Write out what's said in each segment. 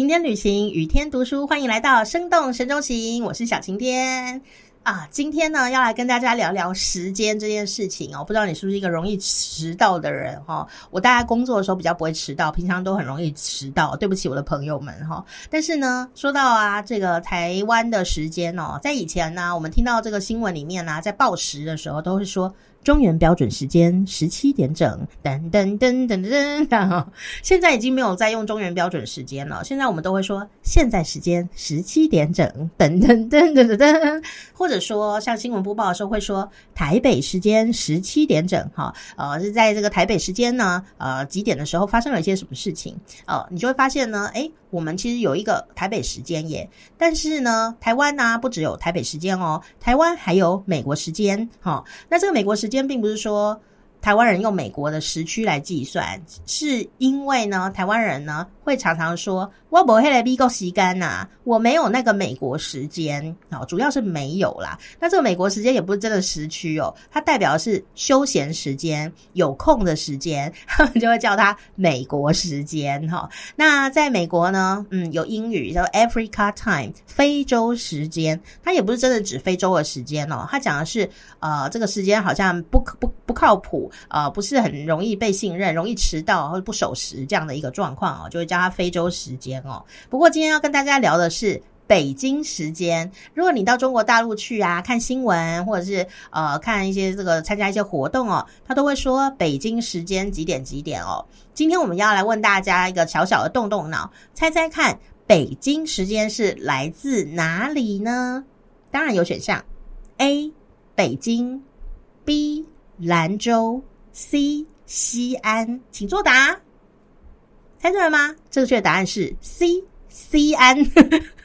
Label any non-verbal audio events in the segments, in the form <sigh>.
晴天旅行，雨天读书，欢迎来到生动神州行，我是小晴天。啊，今天呢要来跟大家聊聊时间这件事情哦。不知道你是不是一个容易迟到的人哈？我大概工作的时候比较不会迟到，平常都很容易迟到。对不起我的朋友们哈。但是呢，说到啊这个台湾的时间哦，在以前呢，我们听到这个新闻里面呢，在报时的时候都会说。中原标准时间十七点整，噔噔噔噔噔噔。现在已经没有在用中原标准时间了，现在我们都会说现在时间十七点整，噔噔噔噔噔噔。或者说像新闻播报的时候会说台北时间十七点整，哈，呃，是在这个台北时间呢，呃，几点的时候发生了一些什么事情？呃，你就会发现呢，哎。我们其实有一个台北时间耶，但是呢，台湾呢不只有台北时间哦，台湾还有美国时间。哈，那这个美国时间并不是说台湾人用美国的时区来计算，是因为呢，台湾人呢会常常说。我不会来逼够时间呐，我没有那个美国时间哦，主要是没有啦。那这个美国时间也不是真的时区哦，它代表的是休闲时间、有空的时间，他 <laughs> 们就会叫它美国时间哈。那在美国呢，嗯，有英语叫 Africa Time，非洲时间，它也不是真的指非洲的时间哦，它讲的是呃，这个时间好像不不不靠谱啊，不是很容易被信任，容易迟到或者不守时这样的一个状况哦，就会叫它非洲时间。哦，不过今天要跟大家聊的是北京时间。如果你到中国大陆去啊，看新闻或者是呃看一些这个参加一些活动哦，他都会说北京时间几点几点哦。今天我们要来问大家一个小小的动动脑，猜猜看北京时间是来自哪里呢？当然有选项：A. 北京，B. 兰州，C. 西安。请作答。猜对了吗？正确答案是 C，西安，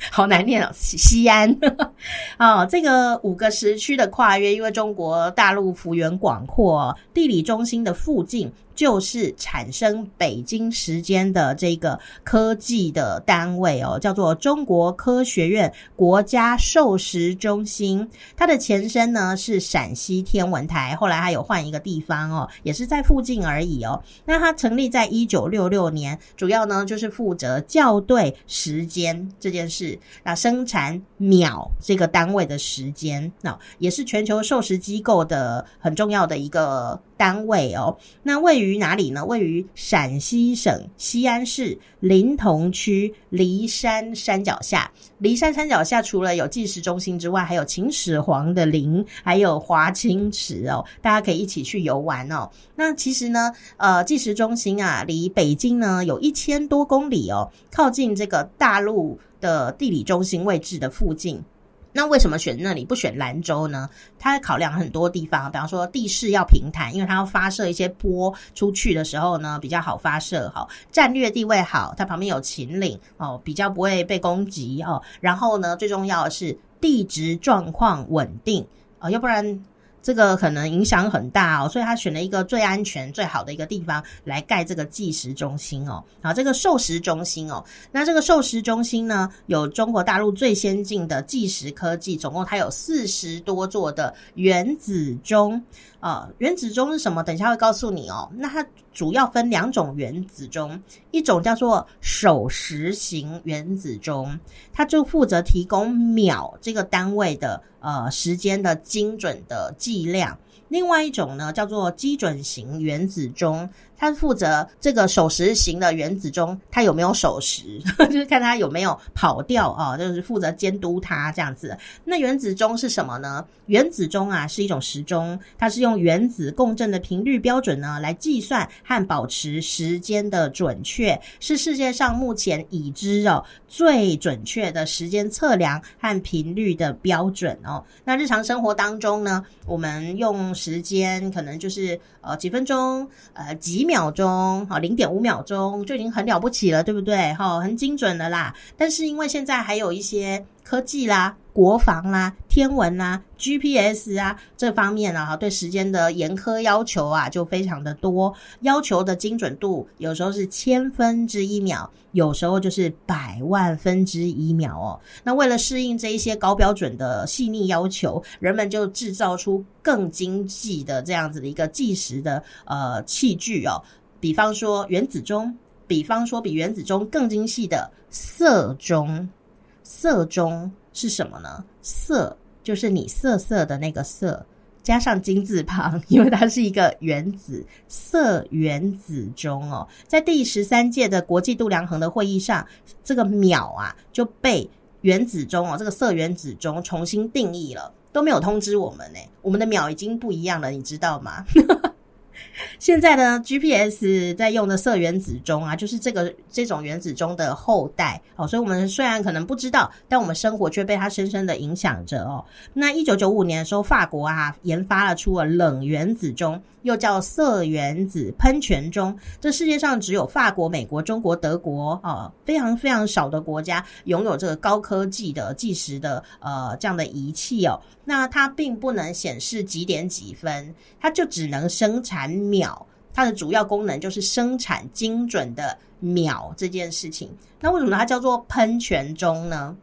<laughs> 好难念哦，西安。<laughs> 哦，这个五个时区的跨越，因为中国大陆幅员广阔，地理中心的附近。就是产生北京时间的这个科技的单位哦，叫做中国科学院国家授时中心。它的前身呢是陕西天文台，后来还有换一个地方哦，也是在附近而已哦。那它成立在一九六六年，主要呢就是负责校对时间这件事，那生产秒这个单位的时间，那也是全球授时机构的很重要的一个。单位哦，那位于哪里呢？位于陕西省西安市临潼区骊山山脚下。骊山山脚下除了有计时中心之外，还有秦始皇的陵，还有华清池哦，大家可以一起去游玩哦。那其实呢，呃，计时中心啊，离北京呢有一千多公里哦，靠近这个大陆的地理中心位置的附近。那为什么选那里不选兰州呢？它考量很多地方，比方说地势要平坦，因为它要发射一些波出去的时候呢，比较好发射。好，战略地位好，它旁边有秦岭哦，比较不会被攻击哦。然后呢，最重要的是地质状况稳定啊，要不然。这个可能影响很大哦，所以他选了一个最安全、最好的一个地方来盖这个计时中心哦。好，这个授时中心哦，那这个授时中心呢，有中国大陆最先进的计时科技，总共它有四十多座的原子钟啊。原子钟是什么？等一下会告诉你哦。那它主要分两种原子钟，一种叫做守时型原子钟，它就负责提供秒这个单位的。呃，时间的精准的计量。另外一种呢，叫做基准型原子钟。它负责这个守时型的原子钟，它有没有守时，<laughs> 就是看它有没有跑掉啊，就是负责监督它这样子。那原子钟是什么呢？原子钟啊是一种时钟，它是用原子共振的频率标准呢来计算和保持时间的准确，是世界上目前已知哦最准确的时间测量和频率的标准哦。那日常生活当中呢，我们用时间可能就是呃几分钟，呃几。秒钟，好，零点五秒钟就已经很了不起了，对不对？哈，很精准的啦。但是因为现在还有一些科技啦、国防啦、天文啦、GPS 啊这方面啊，对时间的严苛要求啊，就非常的多，要求的精准度有时候是千分之一秒，有时候就是百万分之一秒哦。那为了适应这一些高标准的细腻要求，人们就制造出。更经济的这样子的一个计时的呃器具哦，比方说原子钟、比方说比原子钟更精细的色钟，色钟是什么呢？色就是你色色的那个色。加上金字旁，<laughs> 因为它是一个原子色原子钟哦，在第十三届的国际度量衡的会议上，这个秒啊就被原子钟哦，这个色原子钟重新定义了，都没有通知我们呢，我们的秒已经不一样了，你知道吗？<laughs> 现在呢，GPS 在用的色原子钟啊，就是这个这种原子钟的后代哦，所以我们虽然可能不知道，但我们生活却被它深深的影响着哦。那一九九五年的时候，法国啊研发了出了冷原子钟。又叫色原子喷泉钟，这世界上只有法国、美国、中国、德国啊，非常非常少的国家拥有这个高科技的计时的呃这样的仪器哦。那它并不能显示几点几分，它就只能生产秒。它的主要功能就是生产精准的秒这件事情。那为什么它叫做喷泉钟呢？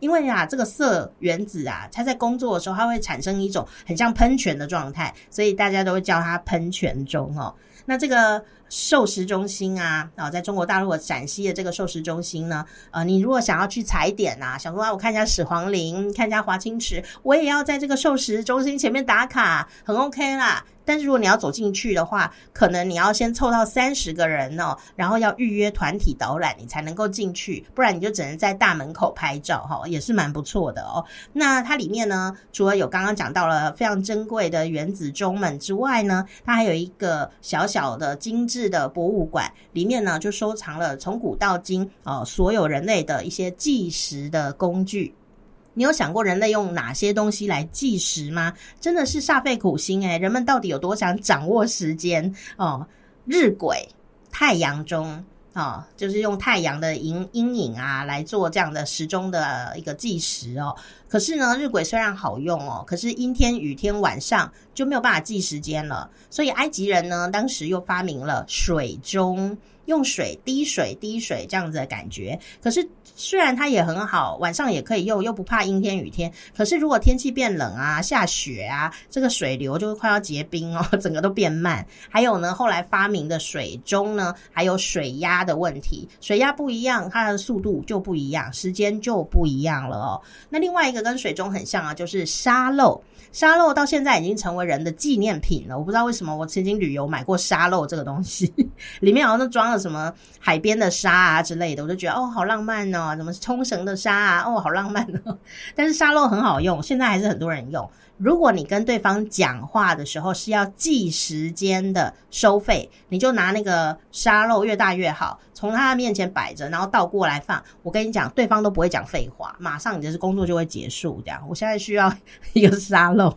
因为啊，这个色原子啊，它在工作的时候，它会产生一种很像喷泉的状态，所以大家都会叫它喷泉钟哦。那这个寿司中心啊，啊，在中国大陆陕西的这个寿司中心呢，呃，你如果想要去踩点啊，想说啊，我看一下始皇陵，看一下华清池，我也要在这个寿司中心前面打卡，很 OK 啦。但是如果你要走进去的话，可能你要先凑到三十个人哦，然后要预约团体导览，你才能够进去，不然你就只能在大门口拍照哈，也是蛮不错的哦。那它里面呢，除了有刚刚讲到了非常珍贵的原子钟们之外呢，它还有一个小小的精致的博物馆，里面呢就收藏了从古到今哦所有人类的一些计时的工具。你有想过人类用哪些东西来计时吗？真的是煞费苦心诶人们到底有多想掌握时间哦？日晷、太阳钟啊，就是用太阳的阴阴影啊来做这样的时钟的一个计时哦。可是呢，日晷虽然好用哦，可是阴天、雨天、晚上就没有办法计时间了。所以埃及人呢，当时又发明了水钟。用水滴水滴水这样子的感觉，可是虽然它也很好，晚上也可以用，又不怕阴天雨天。可是如果天气变冷啊，下雪啊，这个水流就会快要结冰哦，<laughs> 整个都变慢。还有呢，后来发明的水钟呢，还有水压的问题，水压不一样，它的速度就不一样，时间就不一样了哦。那另外一个跟水钟很像啊，就是沙漏。沙漏到现在已经成为人的纪念品了。我不知道为什么，我曾经旅游买过沙漏这个东西，<laughs> 里面好像都装了什么海边的沙啊之类的，我就觉得哦，好浪漫哦，什么冲绳的沙啊，哦，好浪漫哦。<laughs> 但是沙漏很好用，现在还是很多人用。如果你跟对方讲话的时候是要计时间的收费，你就拿那个沙漏越大越好，从他的面前摆着，然后倒过来放。我跟你讲，对方都不会讲废话，马上你的工作就会结束。这样，我现在需要一个沙漏。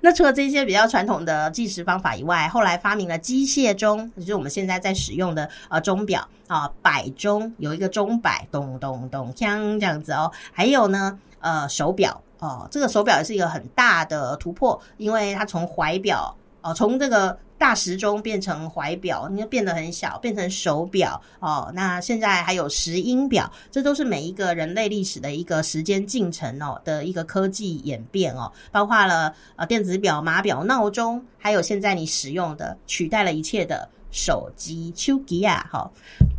那除了这些比较传统的计时方法以外，后来发明了机械钟，就是我们现在在使用的呃钟表啊，摆钟有一个钟摆，咚咚咚锵这样子哦。还有呢，呃，手表。哦，这个手表也是一个很大的突破，因为它从怀表哦，从这个大时钟变成怀表，你就变得很小，变成手表哦。那现在还有石英表，这都是每一个人类历史的一个时间进程哦的一个科技演变哦，包括了呃电子表、码表、闹钟，还有现在你使用的取代了一切的手机、手机啊。好，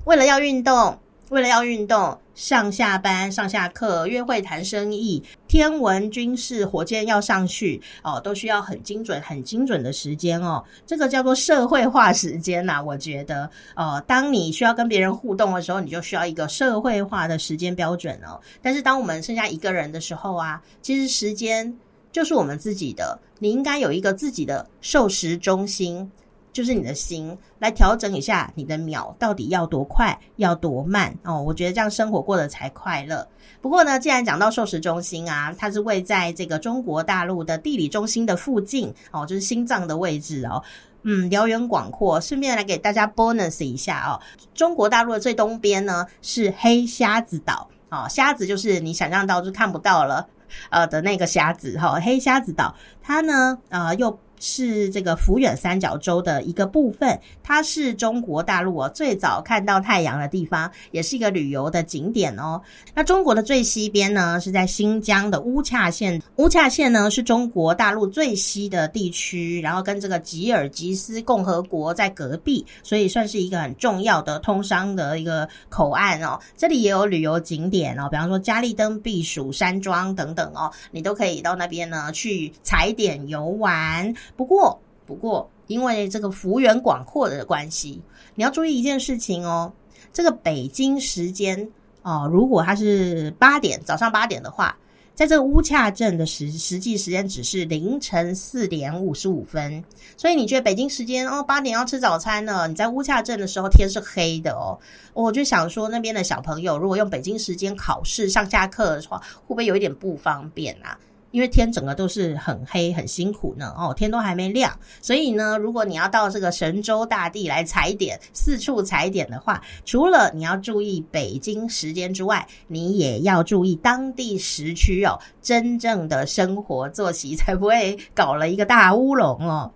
为了要运动。为了要运动、上下班、上下课、约会、谈生意、天文、军事、火箭要上去哦，都需要很精准、很精准的时间哦。这个叫做社会化时间呐。我觉得，呃，当你需要跟别人互动的时候，你就需要一个社会化的时间标准哦。但是，当我们剩下一个人的时候啊，其实时间就是我们自己的，你应该有一个自己的授时中心。就是你的心来调整一下，你的秒到底要多快，要多慢哦？我觉得这样生活过得才快乐。不过呢，既然讲到寿食中心啊，它是位在这个中国大陆的地理中心的附近哦，就是心脏的位置哦。嗯，辽远广阔。顺便来给大家 bonus 一下哦，中国大陆的最东边呢是黑瞎子岛哦，瞎子就是你想象到就看不到了呃的那个瞎子哈，黑瞎子岛它呢呃又。是这个福远三角洲的一个部分，它是中国大陆哦最早看到太阳的地方，也是一个旅游的景点哦。那中国的最西边呢，是在新疆的乌恰县，乌恰县呢是中国大陆最西的地区，然后跟这个吉尔吉斯共和国在隔壁，所以算是一个很重要的通商的一个口岸哦。这里也有旅游景点哦，比方说嘉利登避暑山庄等等哦，你都可以到那边呢去踩点游玩。不过，不过，因为这个幅员广阔的关系，你要注意一件事情哦。这个北京时间哦，如果它是八点早上八点的话，在这个乌恰镇的实实际时间只是凌晨四点五十五分。所以你觉得北京时间哦八点要吃早餐呢？你在乌恰镇的时候天是黑的哦。我就想说，那边的小朋友如果用北京时间考试上下课的话，会不会有一点不方便啊？因为天整个都是很黑，很辛苦呢。哦，天都还没亮，所以呢，如果你要到这个神州大地来踩点，四处踩点的话，除了你要注意北京时间之外，你也要注意当地时区哦，真正的生活作息，才不会搞了一个大乌龙哦。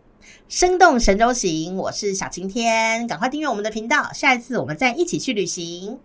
生动神州行，我是小晴天，赶快订阅我们的频道，下一次我们再一起去旅行。